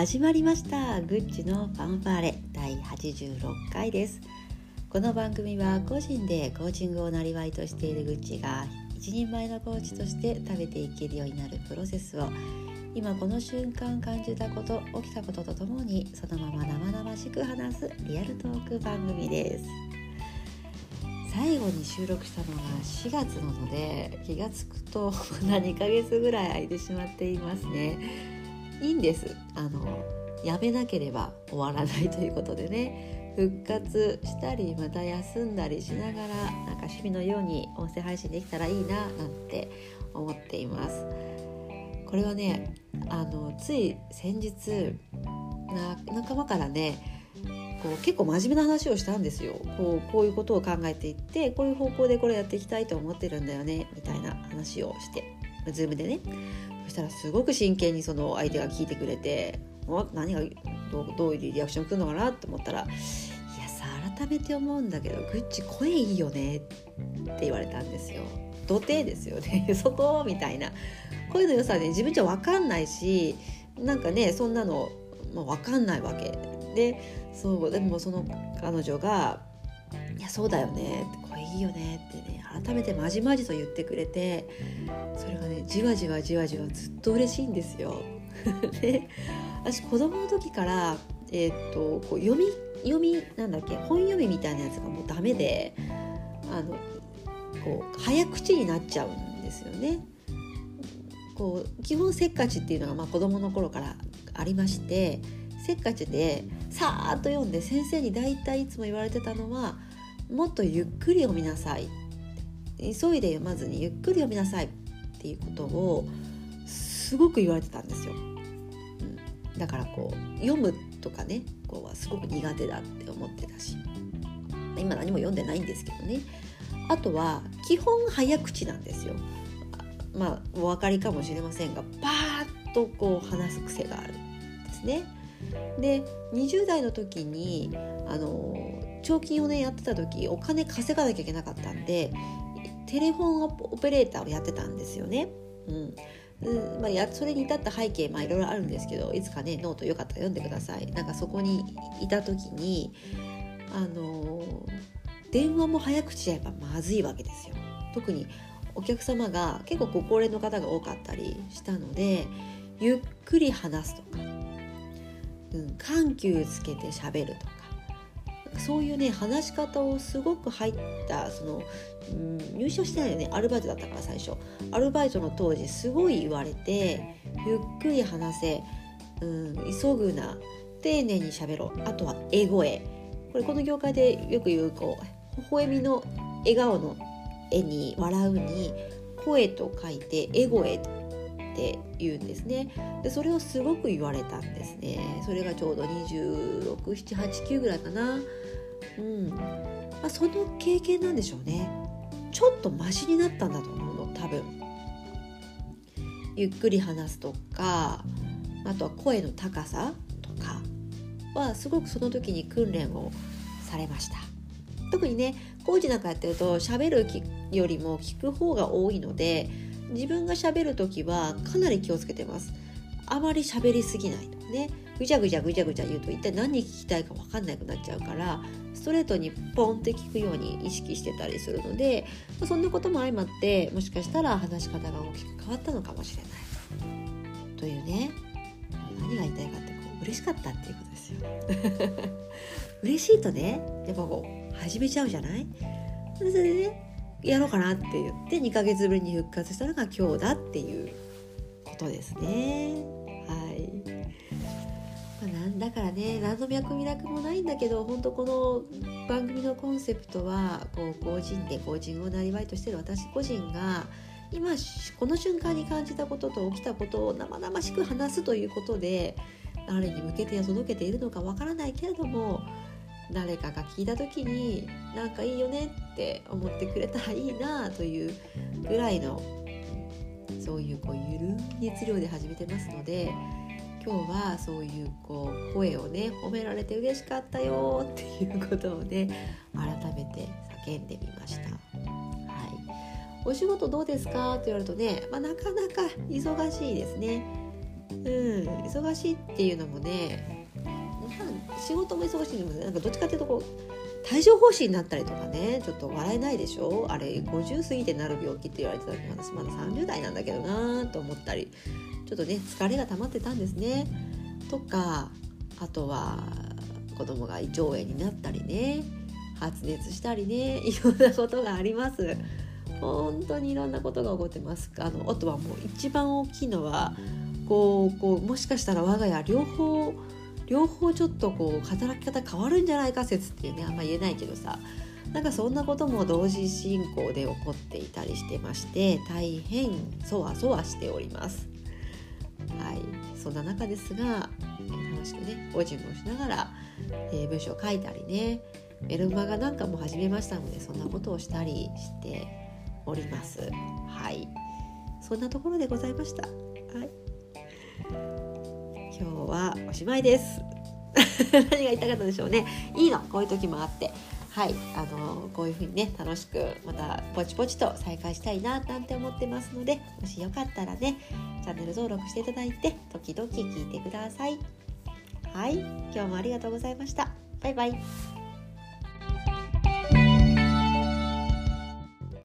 始まりました。グッチのファンファーレ。第86回です。この番組は個人でコーチングをなりわいとしているグッチが一人前のコーチとして食べていけるようになるプロセスを今この瞬間感じたこと起きたこととともにそのまま生々しく話すリアルトーク番組です。最後に収録したのが4月なので気が付くとまだ2ヶ月ぐらい空いてしまっていますね。いいんです。あのやめなければ終わらないということでね。復活したりまた休んだりしながらなんか趣味のように音声配信できたらいいななんて思っています。これはねあのつい先日仲間からねこう結構真面目な話をしたんですよ。こうこういうことを考えていってこういう方向でこれやっていきたいと思ってるんだよねみたいな話をして Zoom でね。そしたらすごく真剣にその相手が聞いてくれて何がどうどういうリアクション来るのかな？と思ったら「いやさ改めて思うんだけどグッチ声いいよね」って言われたんですよ。土手ですよね。そこ？みたいな。声の良さね自分じゃ分かんないしなんかねそんなの、まあ、分かんないわけ。でそうでもその彼女が「いやそうだよね」声いいよね」ってね改めてまじまじと言ってくれてそれがねじわじわじわじわずっと嬉しいんですよ。で私子供の時から、えー、っとこう読み読みなんだっけ本読みみたいなやつがもうダメであのこう早口になっちゃうんですよね。こう基本せっかちっていうのがまあ子供の頃からありましてせっかちでさーっと読んで先生に大体いつも言われてたのはもっとゆっくり読みなさい急いで読まずにゆっくり読みなさいっていうことをすごく言われてたんですよ。うん、だからこう読むとかねこうはすごく苦手だって思ってたし今何も読んでないんですけどねあとは基本早口なんですよ。まあお分かりかもしれませんがパーッとこう話す癖があるんですね。で20代の時にあの彫金をねやってた時お金稼がなきゃいけなかったんでテレフォンオペレーターをやってたんですよね。うん。うんまあ、やそれに至った背景まあいろいろあるんですけどいつかねノートよかったら読んでください。なんかそこにいた時にあの電話も早口じゃやっぱまずいわけですよ。特にお客様が結構ご高齢の方が多かったりしたのでゆっくり話すとか、うん、緩急つけて喋るとかそういうね話し方をすごく入ったその、うん、入社してないよね。アルバイトだったから最初。アルバイトの当時すごい言われてゆっくり話せ、うん、急ぐな丁寧にしゃべろあとは英声これこの業界でよく言うこう微笑みの笑顔の絵に笑うに声と書いてエゴエって言うんですね。でそれをすごく言われたんですね。それがちょうど26789ぐらいかな。うん。まあ、その経験なんでしょうね。ちょっとマシになったんだと思うの多分。ゆっくり話すとかあとは声の高さとかはすごくその時に訓練をされました。特にね工事なんかやってると喋るよりも聞く方が多いので自分が喋る時はかなり気をつけてます。あまり喋りすぎないとね。ぐちゃぐちゃぐちゃぐちゃ言うと一体何聞きたいか分かんなくなっちゃうからストレートにポンって聞くように意識してたりするのでそんなことも相まってもしかしたら話し方が大きく変わったのかもしれない。というね何が言いたいかってこう嬉しかったっていうことですよ。嬉しいとねやっぱこう始めちゃうじゃない？それでねやろうかなって言って2ヶ月ぶりに復活したのが今日だっていうことですね。まあ、なんだからね何の脈絡もないんだけど本当この番組のコンセプトはこう個人でコーチングをなりわいとしてる私個人が今この瞬間に感じたことと起きたことを生々しく話すということで誰に向けて届けているのかわからないけれども誰かが聞いた時になんかいいよねって思ってくれたらいいなというぐらいのそういうこうゆるい熱量で始めてますので今日はそういうこう声をね褒められて嬉しかったよっていうことをね改めて叫んでみました。はい、お仕事どうですか？と言われるとね、まあ、なかなか忙しいですね。うん忙しいっていうのもね仕事も忙しいのもねなんかどっちかっていうとこう帯状疱疹になったりとかねちょっと笑えないでしょ？あれ50過ぎてなる病気って言われてたのに私まだ30代なんだけどなと思ったりちょっとね疲れが溜まってたんですね。とかあとは子供が胃腸炎になったりね発熱したりねいろんなことがあります。本当にいろんなことが起こってますあのあとはもう一番大きいのはこうこうもしかしたら我が家両方両方ちょっとこう働き方変わるんじゃないか説っていうねあんま言えないけどさなんかそんなことも同時進行で起こっていたりしてまして大変そわそわしております。はい、そんな中ですが楽しくねご自分をしながら、えー、文章を書いたりねメルマガなんかも始めましたのでそんなことをしたりしております。はい、そんなところでございました。はい、今日はおしまいです。何が言いたかったでしょうね。いいの、こういう時もあって。はい、あのこういう風にね楽しくまたポチポチと再開したいななんて思ってますのでもしよかったらねチャンネル登録していただいて時々聞いてください。はい、今日もありがとうございました。バイバイ。